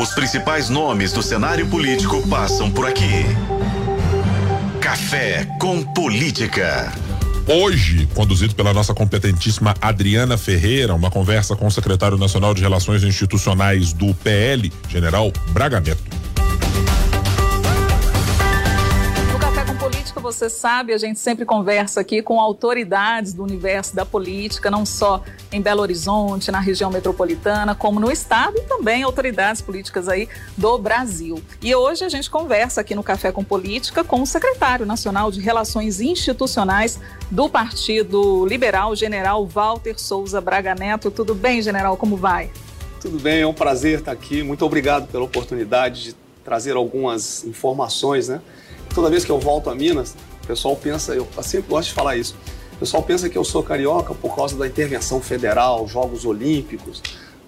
Os principais nomes do cenário político passam por aqui. Café com Política. Hoje, conduzido pela nossa competentíssima Adriana Ferreira, uma conversa com o secretário nacional de Relações Institucionais do PL, General Braga Neto. Você sabe, a gente sempre conversa aqui com autoridades do universo da política, não só em Belo Horizonte, na região metropolitana, como no estado e também autoridades políticas aí do Brasil. E hoje a gente conversa aqui no Café com Política com o secretário nacional de Relações Institucionais do Partido Liberal, General Walter Souza Braga Neto. Tudo bem, general? Como vai? Tudo bem, é um prazer estar aqui. Muito obrigado pela oportunidade de trazer algumas informações, né? Toda vez que eu volto a Minas, o pessoal pensa, eu sempre gosto de falar isso, o pessoal pensa que eu sou carioca por causa da intervenção federal, Jogos Olímpicos,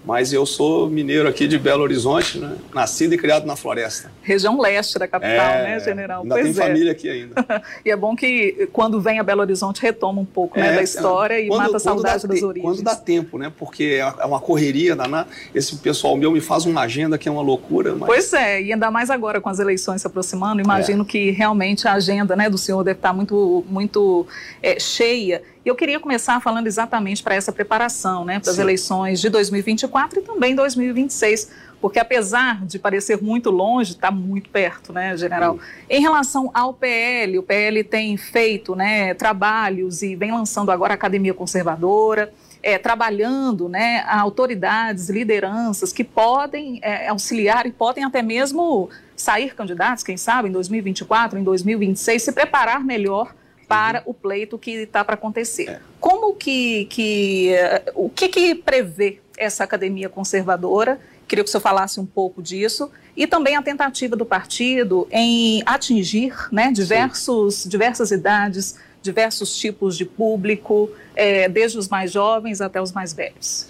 mas eu sou mineiro aqui de Belo Horizonte, né? nascido e criado na floresta. Região leste da capital, é, né, general? Ainda pois tem é. família aqui ainda. e é bom que quando vem a Belo Horizonte retoma um pouco né, é, né, da história e quando, mata a saudade das origens. Quando dá tempo, né? Porque é, é uma correria danada. Esse pessoal meu me faz uma agenda que é uma loucura. Mas... Pois é, e ainda mais agora com as eleições se aproximando, imagino é. que realmente a agenda né, do senhor deve estar muito, muito é, cheia. E eu queria começar falando exatamente para essa preparação, né, para as eleições de 2024 e também 2026, porque apesar de parecer muito longe, está muito perto, né, general? Em relação ao PL, o PL tem feito, né, trabalhos e vem lançando agora a Academia Conservadora, é, trabalhando, né, autoridades, lideranças que podem é, auxiliar e podem até mesmo sair candidatos, quem sabe, em 2024, em 2026, se preparar melhor para o pleito que está para acontecer. É. Como que, que o que, que prevê essa academia conservadora? Queria que o senhor falasse um pouco disso e também a tentativa do partido em atingir né, diversos, diversas idades, diversos tipos de público, é, desde os mais jovens até os mais velhos.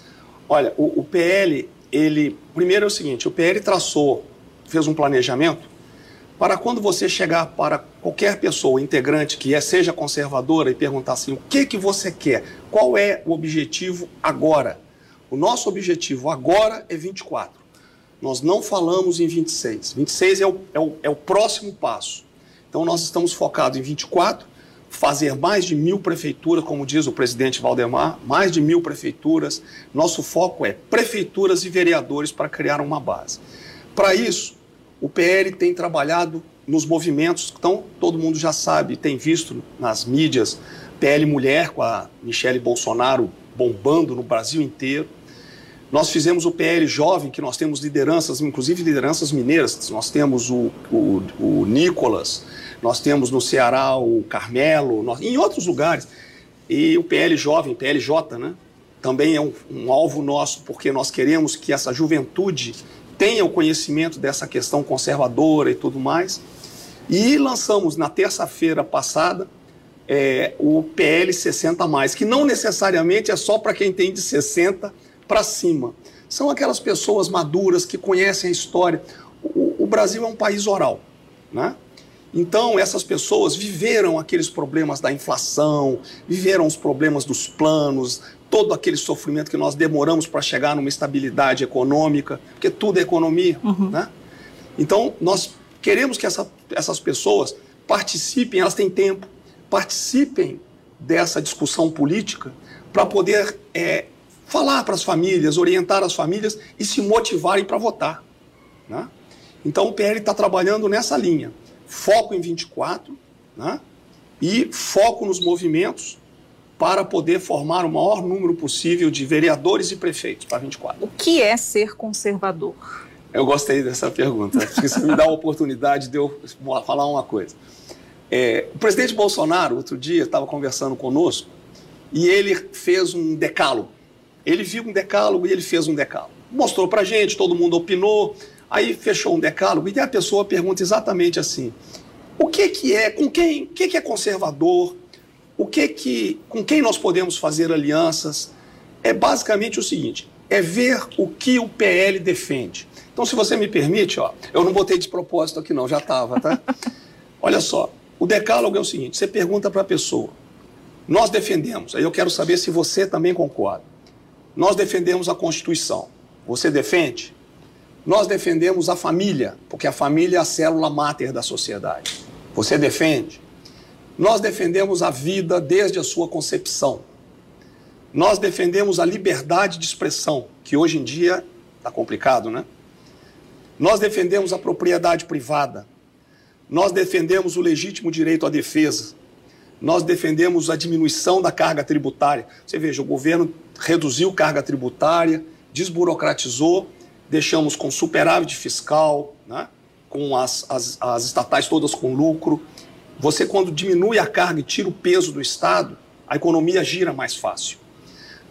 Olha, o, o PL, ele primeiro é o seguinte: o PL traçou, fez um planejamento para quando você chegar para qualquer pessoa, integrante que é, seja conservadora e perguntar assim, o que que você quer? Qual é o objetivo agora? O nosso objetivo agora é 24. Nós não falamos em 26. 26 é o, é o, é o próximo passo. Então nós estamos focados em 24, fazer mais de mil prefeituras, como diz o presidente Valdemar, mais de mil prefeituras. Nosso foco é prefeituras e vereadores para criar uma base. Para isso, o PL tem trabalhado nos movimentos, então todo mundo já sabe, tem visto nas mídias, PL Mulher com a Michele Bolsonaro bombando no Brasil inteiro. Nós fizemos o PL Jovem, que nós temos lideranças, inclusive lideranças mineiras. Nós temos o, o, o Nicolas, nós temos no Ceará o Carmelo, nós, em outros lugares. E o PL Jovem, PLJ, né? Também é um, um alvo nosso, porque nós queremos que essa juventude tenha o conhecimento dessa questão conservadora e tudo mais. E lançamos na terça-feira passada é, o PL 60, que não necessariamente é só para quem tem de 60 para cima. São aquelas pessoas maduras que conhecem a história. O, o Brasil é um país oral. Né? Então, essas pessoas viveram aqueles problemas da inflação, viveram os problemas dos planos, todo aquele sofrimento que nós demoramos para chegar numa estabilidade econômica, porque tudo é economia. Uhum. Né? Então, nós queremos que essa, essas pessoas participem, elas têm tempo, participem dessa discussão política para poder é, falar para as famílias, orientar as famílias e se motivarem para votar. Né? Então, o PL está trabalhando nessa linha. Foco em 24 né? e foco nos movimentos para poder formar o maior número possível de vereadores e prefeitos para 24. O que é ser conservador? Eu gostei dessa pergunta, porque isso me dá a oportunidade de eu falar uma coisa. É, o presidente Bolsonaro, outro dia, estava conversando conosco e ele fez um decálogo. Ele viu um decálogo e ele fez um decálogo. Mostrou para gente, todo mundo opinou, aí fechou um decálogo e a pessoa pergunta exatamente assim: o que, que é, com quem, o que, que é conservador, o que que, com quem nós podemos fazer alianças? É basicamente o seguinte: é ver o que o PL defende. Então, se você me permite, ó, eu não botei de propósito aqui não, já estava, tá? Olha só, o decálogo é o seguinte: você pergunta para a pessoa, nós defendemos, aí eu quero saber se você também concorda. Nós defendemos a Constituição. Você defende? Nós defendemos a família, porque a família é a célula máter da sociedade. Você defende? Nós defendemos a vida desde a sua concepção. Nós defendemos a liberdade de expressão, que hoje em dia está complicado, né? Nós defendemos a propriedade privada. Nós defendemos o legítimo direito à defesa. Nós defendemos a diminuição da carga tributária. Você veja, o governo reduziu carga tributária, desburocratizou deixamos com superávit fiscal, né? com as, as, as estatais todas com lucro. Você, quando diminui a carga e tira o peso do Estado, a economia gira mais fácil.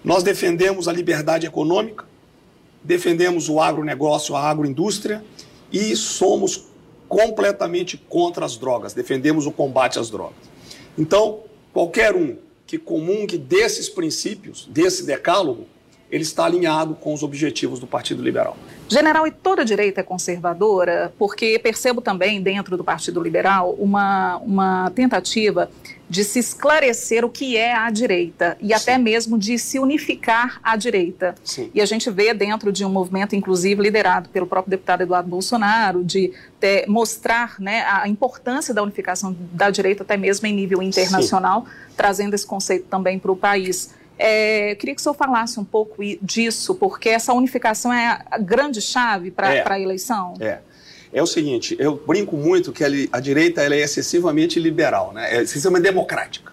Nós defendemos a liberdade econômica, defendemos o agronegócio, a agroindústria e somos completamente contra as drogas, defendemos o combate às drogas. Então, qualquer um que comungue desses princípios, desse decálogo, ele está alinhado com os objetivos do Partido Liberal. General, e toda a direita é conservadora? Porque percebo também, dentro do Partido Liberal, uma, uma tentativa de se esclarecer o que é a direita e Sim. até mesmo de se unificar a direita. Sim. E a gente vê dentro de um movimento, inclusive, liderado pelo próprio deputado Eduardo Bolsonaro, de ter, mostrar né, a importância da unificação da direita, até mesmo em nível internacional, Sim. trazendo esse conceito também para o país. É, eu queria que o senhor falasse um pouco disso, porque essa unificação é a grande chave para é, a eleição. É. É o seguinte, eu brinco muito que a, direita ela é excessivamente liberal, né? é excessivamente democrática.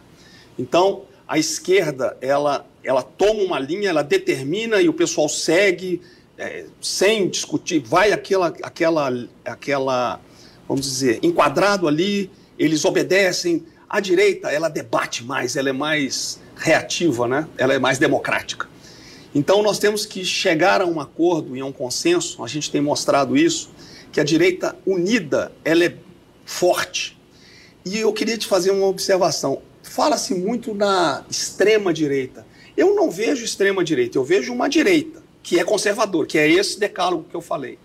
Então, a esquerda, ela, ela toma uma linha, ela determina e o pessoal segue é, sem discutir, vai aquela, aquela, aquela, vamos dizer, enquadrado ali, eles obedecem. A direita, ela debate mais, ela é mais reativa, né? ela é mais democrática. Então nós temos que chegar a um acordo e a um consenso, a gente tem mostrado isso, que a direita unida, ela é forte. E eu queria te fazer uma observação. Fala-se muito na extrema direita. Eu não vejo extrema direita, eu vejo uma direita que é conservador, que é esse decálogo que eu falei.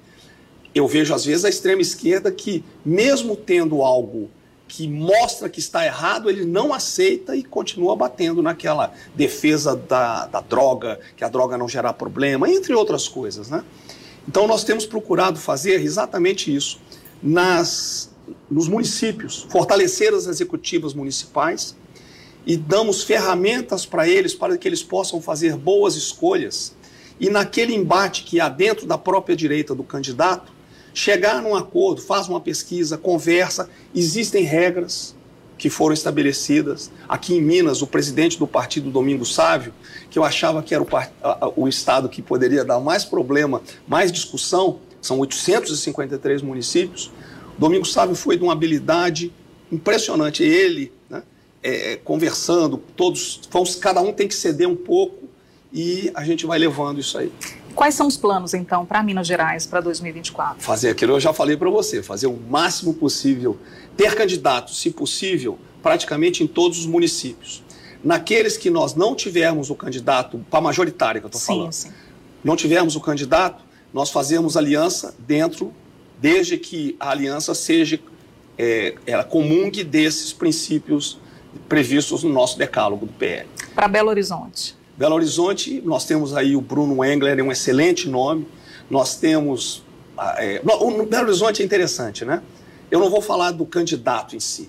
Eu vejo às vezes a extrema esquerda que mesmo tendo algo que mostra que está errado, ele não aceita e continua batendo naquela defesa da, da droga, que a droga não gerar problema, entre outras coisas. Né? Então nós temos procurado fazer exatamente isso nas, nos municípios, fortalecer as executivas municipais e damos ferramentas para eles para que eles possam fazer boas escolhas. E naquele embate que há dentro da própria direita do candidato, chegar num acordo, faz uma pesquisa, conversa, existem regras que foram estabelecidas. Aqui em Minas, o presidente do partido, Domingo Sávio, que eu achava que era o, o estado que poderia dar mais problema, mais discussão, são 853 municípios. Domingo Sávio foi de uma habilidade impressionante. Ele, né, é, conversando, todos, cada um tem que ceder um pouco e a gente vai levando isso aí. Quais são os planos, então, para Minas Gerais para 2024? Fazer aquilo eu já falei para você, fazer o máximo possível, ter candidatos, se possível, praticamente em todos os municípios. Naqueles que nós não tivermos o candidato, para majoritária que eu estou falando, sim. não tivermos o candidato, nós fazemos aliança dentro, desde que a aliança seja, é, ela comungue desses princípios previstos no nosso decálogo do PL. Para Belo Horizonte. Belo Horizonte, nós temos aí o Bruno Engler, é um excelente nome. Nós temos. Ah, é, o Belo Horizonte é interessante, né? Eu não vou falar do candidato em si,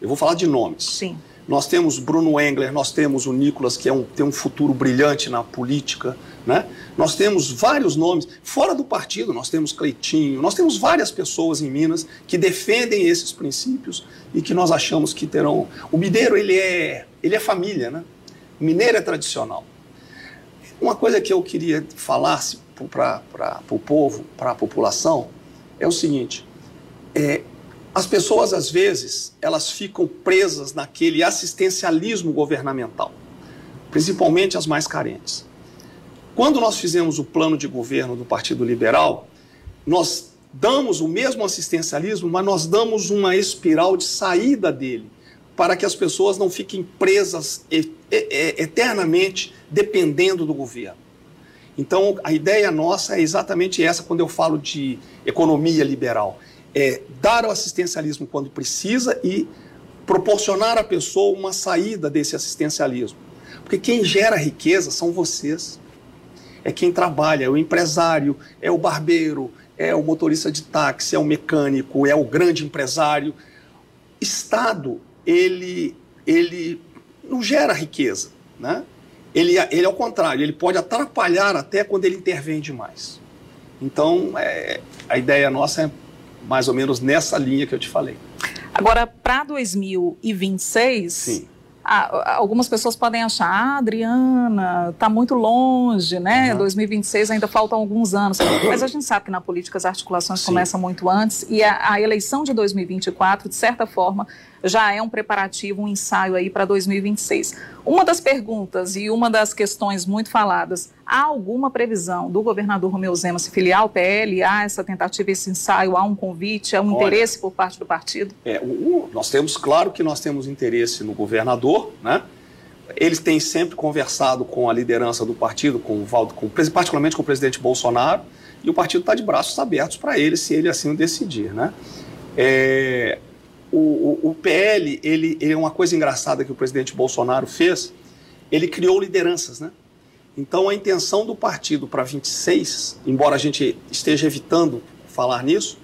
eu vou falar de nomes. Sim. Nós temos Bruno Engler, nós temos o Nicolas, que é um, tem um futuro brilhante na política. Né? Nós temos vários nomes. Fora do partido, nós temos Cleitinho, nós temos várias pessoas em Minas que defendem esses princípios e que nós achamos que terão. O Mineiro, ele é, ele é família, né? O mineiro é tradicional. Uma coisa que eu queria falar para o povo, para a população, é o seguinte: é, as pessoas, às vezes, elas ficam presas naquele assistencialismo governamental, principalmente as mais carentes. Quando nós fizemos o plano de governo do Partido Liberal, nós damos o mesmo assistencialismo, mas nós damos uma espiral de saída dele, para que as pessoas não fiquem presas eternamente dependendo do governo. Então, a ideia nossa é exatamente essa quando eu falo de economia liberal. É dar o assistencialismo quando precisa e proporcionar à pessoa uma saída desse assistencialismo. Porque quem gera riqueza são vocês. É quem trabalha, é o empresário, é o barbeiro, é o motorista de táxi, é o mecânico, é o grande empresário. Estado, ele, ele não gera riqueza, né? Ele, ele, ao contrário, ele pode atrapalhar até quando ele intervém demais. Então, é, a ideia nossa é mais ou menos nessa linha que eu te falei. Agora, para 2026, Sim ah, algumas pessoas podem achar, ah, Adriana, está muito longe, né? Uhum. 2026 ainda faltam alguns anos. Mas a gente sabe que na política as articulações Sim. começam muito antes e a, a, eleição de 2024, de certa forma, já é um preparativo, um ensaio aí para 2026. Uma das perguntas e uma das questões muito faladas, há alguma previsão do governador Romeu Zema se filiar ao PL? Há essa tentativa, esse ensaio, há um convite, há um Olha, interesse por parte do partido? É, o, nós temos, claro que nós temos interesse no governador, né? Eles têm sempre conversado com a liderança do partido, com o Valdo, com, particularmente com o presidente Bolsonaro, e o partido está de braços abertos para ele, se ele assim o decidir, né? É, o, o, o PL, ele, ele, é uma coisa engraçada que o presidente Bolsonaro fez, ele criou lideranças, né? Então a intenção do partido para 26, embora a gente esteja evitando falar nisso,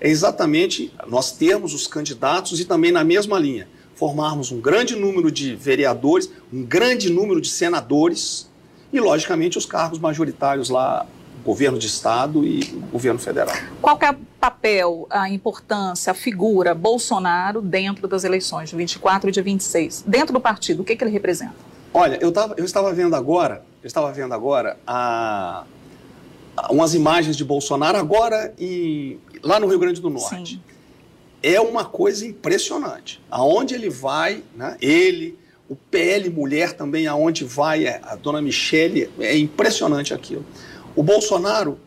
é exatamente nós termos os candidatos e também na mesma linha, formarmos um grande número de vereadores, um grande número de senadores e, logicamente, os cargos majoritários lá governo de estado e governo federal. Qual é o papel, a importância, a figura Bolsonaro dentro das eleições de 24 e de 26? Dentro do partido, o que, que ele representa? Olha, eu, tava, eu estava vendo agora, eu estava vendo agora a, a, umas imagens de Bolsonaro agora em, lá no Rio Grande do Norte. Sim. É uma coisa impressionante. Aonde ele vai, né, ele, o PL Mulher também, aonde vai é, a dona Michele, é impressionante aquilo. O Bolsonaro,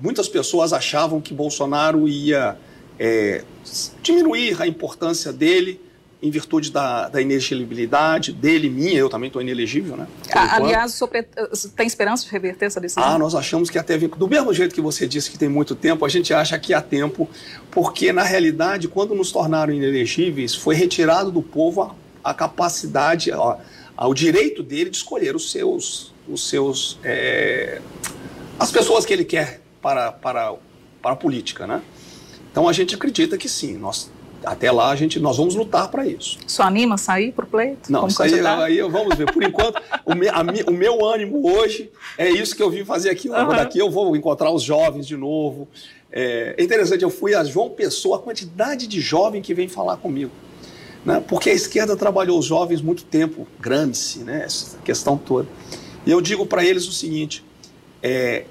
muitas pessoas achavam que Bolsonaro ia é, diminuir a importância dele em virtude da, da inelegibilidade dele, minha, eu também estou inelegível, né? aliás, o senhor tem esperança de reverter essa decisão? Ah, nós achamos que até do mesmo jeito que você disse que tem muito tempo, a gente acha que há tempo, porque na realidade, quando nos tornaram inelegíveis, foi retirado do povo a, a capacidade, a, ao direito dele de escolher os seus, os seus é, as pessoas que ele quer para, para, para a política, né? Então a gente acredita que sim, nós até lá a gente nós vamos lutar para isso. Só anima a sair para o pleito? Não, isso aí, aí vamos ver. Por enquanto, o, me, a, o, meu ânimo hoje é isso que eu vim fazer aqui. Uhum. Daqui eu vou encontrar os jovens de novo. É, é, interessante, eu fui a João Pessoa, a quantidade de jovem que vem falar comigo. Né? Porque a esquerda trabalhou os jovens muito tempo, Gramsci, né? essa questão toda. E eu digo para eles o seguinte: é,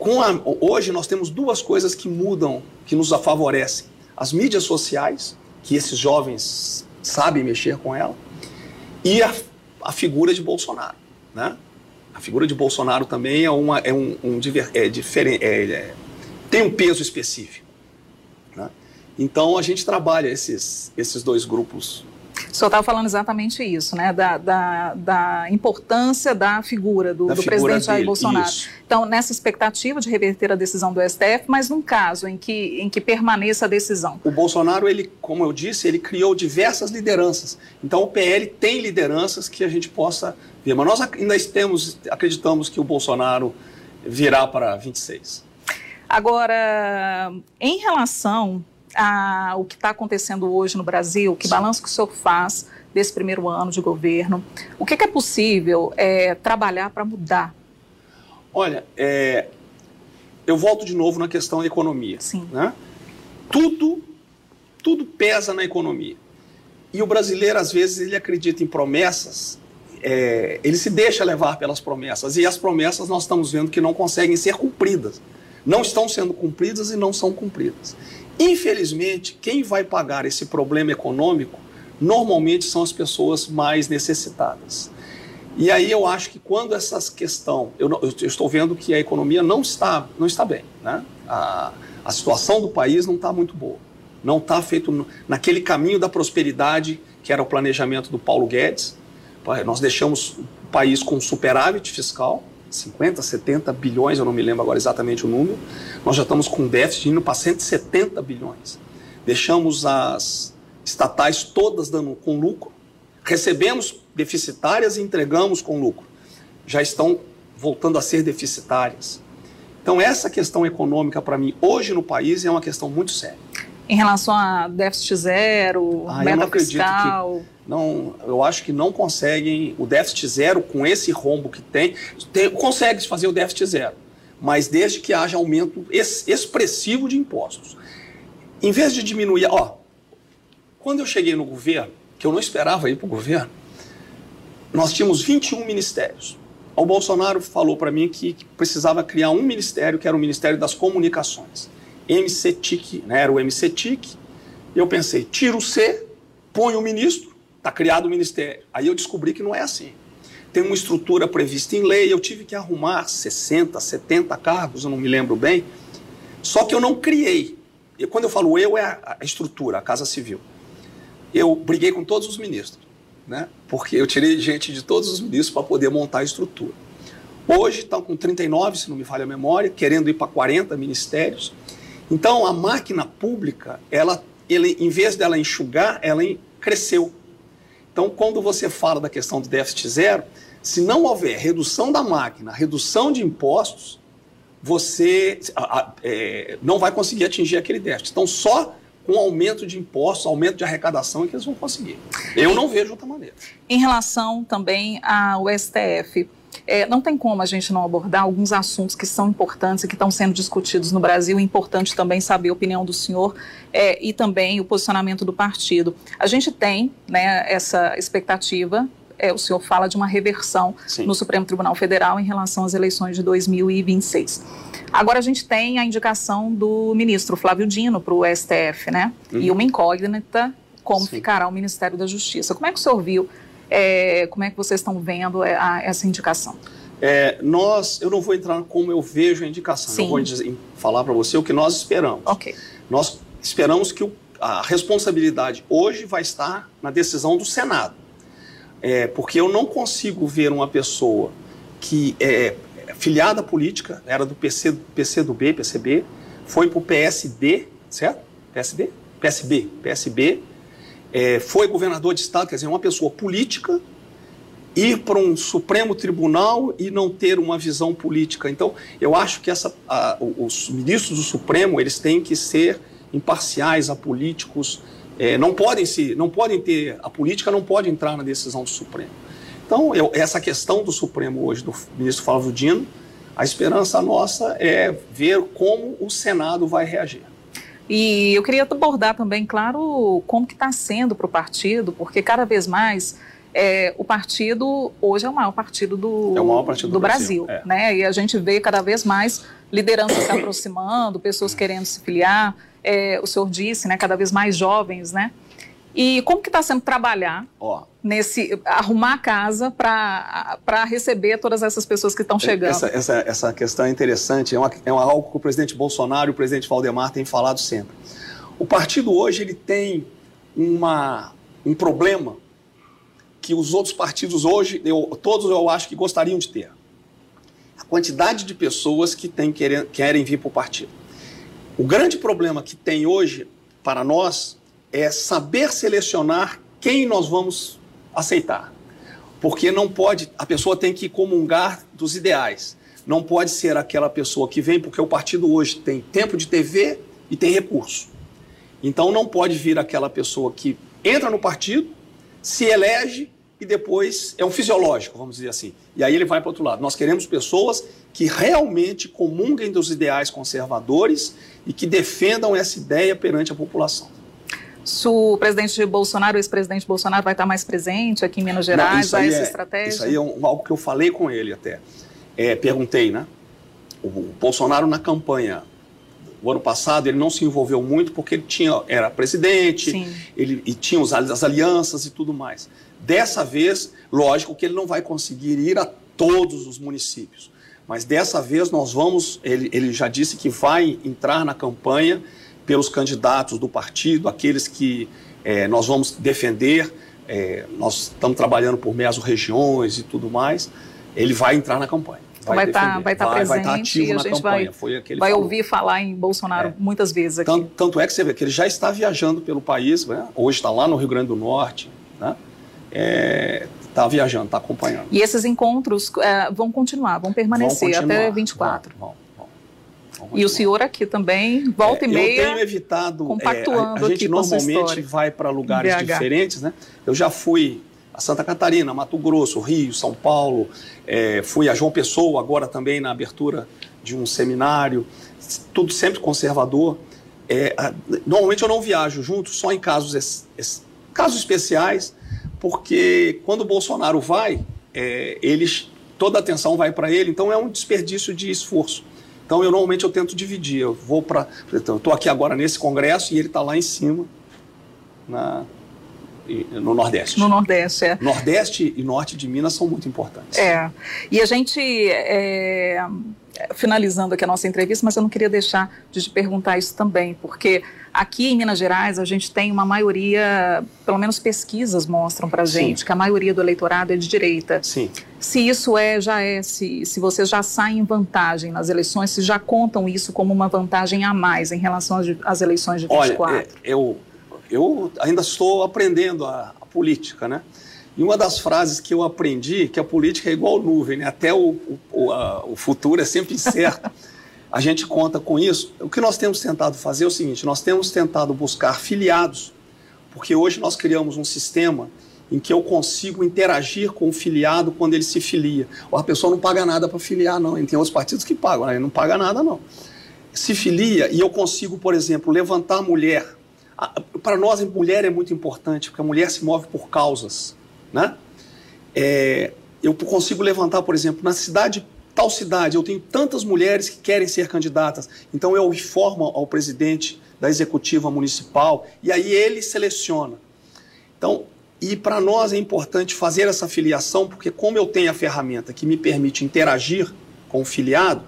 a, hoje nós temos duas coisas que mudam, que nos favorecem. As mídias sociais, que esses jovens sabem mexer com ela, e a, a figura de Bolsonaro. Né? A figura de Bolsonaro também é, uma, é um, um é diferente, é, é, tem um peso específico. Né? Então a gente trabalha esses, esses dois grupos o senhor estava falando exatamente isso, né? Da, da, da importância da figura do, da do figura presidente Jair Bolsonaro. Isso. Então, nessa expectativa de reverter a decisão do STF, mas num caso em que, em que permaneça a decisão. O Bolsonaro, ele, como eu disse, ele criou diversas lideranças. Então, o PL tem lideranças que a gente possa ver. Mas nós ainda temos, acreditamos que o Bolsonaro virá para 26. Agora, em relação a, o que está acontecendo hoje no Brasil, que balanço que o senhor faz desse primeiro ano de governo? O que, que é possível é, trabalhar para mudar? Olha, é, eu volto de novo na questão da economia. Sim. Né? Tudo, tudo pesa na economia. E o brasileiro, às vezes, ele acredita em promessas, é, ele se deixa levar pelas promessas. E as promessas nós estamos vendo que não conseguem ser cumpridas. Não estão sendo cumpridas e não são cumpridas. Infelizmente, quem vai pagar esse problema econômico normalmente são as pessoas mais necessitadas. E aí eu acho que quando essa questão, eu, eu, estou vendo que a economia não está, não está bem, né? A, a situação do país não está muito boa, não está feito naquele caminho da prosperidade que era o planejamento do Paulo Guedes. Nós deixamos o país com superávit fiscal, 50, 70 bilhões, eu não me lembro agora exatamente o número. Nós já estamos com déficit indo para 170 bilhões. Deixamos as estatais todas dando com lucro. Recebemos deficitárias e entregamos com lucro. Já estão voltando a ser deficitárias. Então, essa questão econômica, para mim, hoje no país, é uma questão muito séria. Em relação a déficit zero, Ah, eu meta não acredito fiscal. Não, eu acho que não conseguem o déficit zero com esse rombo que tem. tem consegue se fazer o déficit zero, mas desde que haja aumento ex- expressivo de impostos. Em vez de diminuir, ó, quando eu cheguei no governo, que eu não esperava ir para o governo, nós tínhamos 21 ministérios. O Bolsonaro falou para mim que, precisava criar um ministério, que era o Ministério das Comunicações. MCTIC, né? era o MCTIC. Eu pensei, tira o C, põe o ministro, está criado o ministério. Aí eu descobri que não é assim. Tem uma estrutura prevista em lei, eu tive que arrumar 60, 70 cargos, eu não me lembro bem. Só que eu não criei. E quando eu falo eu, é a estrutura, a Casa Civil. Eu briguei com todos os ministros, né? porque eu tirei gente de todos os ministros para poder montar a estrutura. Hoje estão com 39, se não me falha a memória, querendo ir para 40 ministérios. Então, a máquina pública, ela, ele, em vez dela enxugar, ela cresceu. Então, quando você fala da questão do déficit zero, se não houver redução da máquina, redução de impostos, você a- a- é, não vai conseguir atingir aquele déficit. Então, só com aumento de impostos, aumento de arrecadação é que eles vão conseguir. Eu não vejo outra maneira. Em relação também ao STF, é, não tem como a gente não abordar alguns assuntos que são importantes e que estão sendo discutidos no Brasil. É importante também saber a opinião do senhor é, e também o posicionamento do partido. A gente tem né, essa expectativa. é, o senhor fala de uma reversão Sim. no Supremo Tribunal Federal em relação às eleições de 2026. Agora a gente tem a indicação do ministro Flávio Dino para o STF, né? E uma incógnita como Sim. ficará o Ministério da Justiça. Como é que o senhor viu? é, como é que vocês estão vendo é, a- essa indicação? É, nós, eu não vou entrar como eu vejo a indicação, Sim. eu vou dizer- falar para você o que nós esperamos. Ok. Nós esperamos que o- a responsabilidade hoje vai estar na decisão do Senado. É, porque eu não consigo ver uma pessoa que é filiada política, era do PC, PC do B, PCB, foi para o PSD, certo? PSD? PSB, PSB, é, foi governador de estado, quer dizer, uma pessoa política, ir para um Supremo Tribunal e não ter uma visão política. Então, eu acho que essa, a- os ministros do Supremo eles têm que ser imparciais a políticos, é, não podem se, não podem ter a política não pode entrar na decisão do Supremo. Então, eu- essa questão do Supremo hoje do ministro Flávio Dino, a esperança nossa é ver como o Senado vai reagir. E eu queria abordar também, claro, como que está sendo para o partido, porque cada vez mais é, o partido hoje é o maior partido do, É o maior partido do Brasil, Brasil, é. né? E a gente vê cada vez mais lideranças se aproximando, pessoas querendo se filiar. É, o senhor disse, né? Cada vez mais jovens, né? E como que está sendo trabalhar Ó, nesse arrumar a casa para receber todas essas pessoas que estão chegando? Essa, essa, essa questão é interessante, é, uma, é uma- algo que o presidente Bolsonaro e o presidente Valdemar têm falado sempre. O partido hoje ele tem uma, um problema que os outros partidos hoje, eu, todos eu acho que gostariam de ter. A quantidade de pessoas que tem, querem, querem vir para o partido. O grande problema que tem hoje para nós é saber selecionar quem nós vamos aceitar porque não pode, a pessoa tem que comungar dos ideais. Não pode ser aquela pessoa que vem, porque o partido hoje tem tempo de TV e tem recurso. Então não pode vir aquela pessoa que entra no partido, se elege e depois é um fisiológico, vamos dizer assim. E aí ele vai para outro lado. Nós queremos pessoas que realmente comunguem dos ideais conservadores e que defendam essa ideia perante a população. Se o presidente Bolsonaro, o ex-presidente Bolsonaro, vai estar mais presente aqui em Minas Gerais, Não, isso vai aí essa é- estratégia? Isso aí é um- algo que eu falei com ele até. É, perguntei, né? O Bolsonaro na campanha o ano passado ele não se envolveu muito porque ele tinha era presidente, Sim. ele e tinha os, as alianças e tudo mais. Dessa vez, lógico que ele não vai conseguir ir a todos os municípios, mas dessa vez nós vamos. Ele, ele já disse que vai entrar na campanha pelos candidatos do partido, aqueles que eh, nós vamos defender. eh, nós estamos trabalhando por meso-regiões e tudo mais. Ele vai entrar na campanha. vai estar defender, vai tá vai, vai presente estar ativo e a na gente campanha. vai, vai ouvir falar em Bolsonaro É. muitas vezes aqui. Tanto, tanto é que você vê que ele já está viajando pelo país, né? hoje está lá no Rio Grande do Norte, né? está viajando, está acompanhando. E esses encontros eh, vão continuar, vão permanecer Vão continuar, até 24. vão, vão, vão. E o senhor aqui também, volta é, e meia. Eu tenho evitado. Compactuando é, a, a gente normalmente vai para lugares BH. diferentes, né? Eu já fui a Santa Catarina, Mato Grosso, Rio, São Paulo, é, fui a João Pessoa, agora também na abertura de um seminário, tudo sempre conservador. É, a, normalmente eu não viajo junto, só em casos, es, es, casos especiais, porque quando o Bolsonaro vai, é, eles, toda a atenção vai para ele, então é um desperdício de esforço. Então eu normalmente eu tento dividir. Eu vou para, então, estou aqui agora nesse congresso e ele está lá em cima na, no Nordeste. No Nordeste, é. Nordeste e Norte de Minas são muito importantes. É. E a gente, é, finalizando aqui a nossa entrevista, mas eu não queria deixar de te perguntar isso também, porque aqui em Minas Gerais a gente tem uma maioria, pelo menos pesquisas mostram para a gente, Sim. que a maioria do eleitorado é de direita. Sim. Se isso é, já é, se, se vocês já saem em vantagem nas eleições, se já contam isso como uma vantagem a mais em relação às, às eleições de 24? Olha, é, eu eu ainda estou aprendendo a, a, política, né? E uma das frases que eu aprendi, que a política é igual nuvem, né? até o, o, a, o futuro é sempre incerto. a gente conta com isso. O que nós temos tentado fazer é o seguinte: nós temos tentado buscar filiados, porque hoje nós criamos um sistema em que eu consigo interagir com o filiado quando ele se filia. A pessoa não paga nada para filiar, não. Tem outros partidos que pagam, né? ele não paga nada, não. Se filia e eu consigo, por exemplo, levantar a mulher para nós, mulher é muito importante, porque a mulher se move por causas. Né? É, eu consigo levantar, por exemplo, na cidade, tal cidade, eu tenho tantas mulheres que querem ser candidatas, então eu informo ao presidente da executiva municipal e aí ele seleciona. Então, e para nós é importante fazer essa filiação, porque como eu tenho a ferramenta que me permite interagir com o filiado,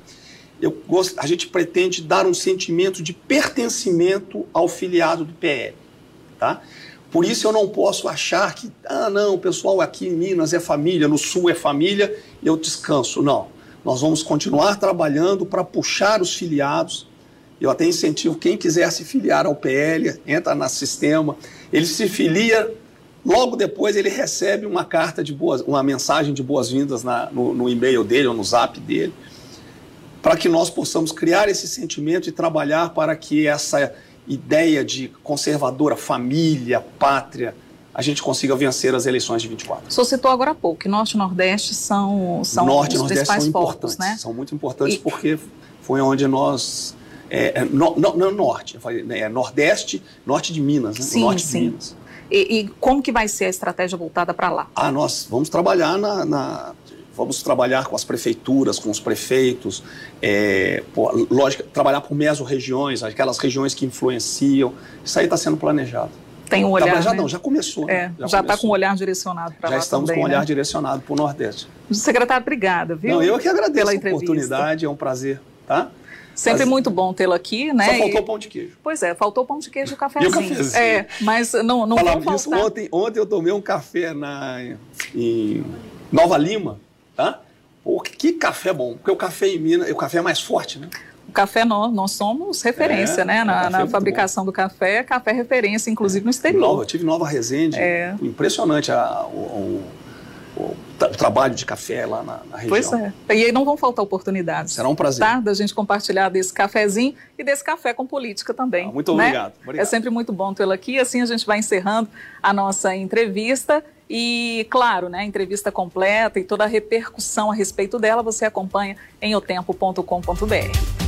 eu gost... a gente pretende dar um sentimento de pertencimento ao filiado do PL. Tá? Por isso eu não posso achar que, ah, não, o pessoal aqui em Minas é família, no Sul é família, eu descanso. Não. Nós vamos continuar trabalhando para puxar os filiados. Eu até incentivo quem quiser se filiar ao PL, entra no sistema, ele se filia, logo depois ele recebe uma carta de boas, uma mensagem de boas-vindas no, no e-mail dele ou no zap dele para que nós possamos criar esse sentimento e trabalhar para que essa ideia de conservadora, família, pátria, a gente consiga vencer as eleições de 24. O senhor citou agora há pouco que Norte e Nordeste são, são Norte os Nordeste principais são importantes, né? São muito importantes e... porque foi onde nós... É, é, no, no, no, norte, é, Nordeste, Norte de Minas, né? Sim, norte sim. de Minas. E, e, como que vai ser a estratégia voltada para lá? Ah, nós vamos trabalhar na, na Vamos trabalhar com as prefeituras, com os prefeitos, é, por, lógico, trabalhar por meso-regiões, aquelas regiões que influenciam. Isso aí está sendo planejado. Tem um olhar. já né? não, já começou. Né? É, já está com o olhar direcionado para lá. Já estamos também, com o olhar né? direcionado para o Nordeste. Secretário, obrigada, viu? Não, eu que agradeço pela a entrevista. oportunidade, é um prazer, tá? Sempre mas, muito bom tê-lo aqui, né? Só faltou e, pão de queijo. Pois é, faltou pão de queijo e o cafezinho. E o cafezinho. É, mas não, não Falando vão disso, ontem, ontem eu tomei um café na, em Nova Lima, tá? Pô, que café bom, porque o café em Minas, o café é mais forte, né? O café, nós, nós somos referência, É, né? o Na, café na é fabricação do café, café é referência, inclusive no exterior. Nova, eu tive Nova Resende, É. impressionante a- o, o- o tra- trabalho de café lá na, na região. Pois é. E aí não vão faltar oportunidades. Será um prazer. Tá? Da gente compartilhar desse cafezinho e desse café com política também. Ah, muito né? obrigado, obrigado. É sempre muito bom tê-lo aqui. Assim a gente vai encerrando a nossa entrevista. E, claro, né, a entrevista completa e toda a repercussão a respeito dela você acompanha em otempo.com.br.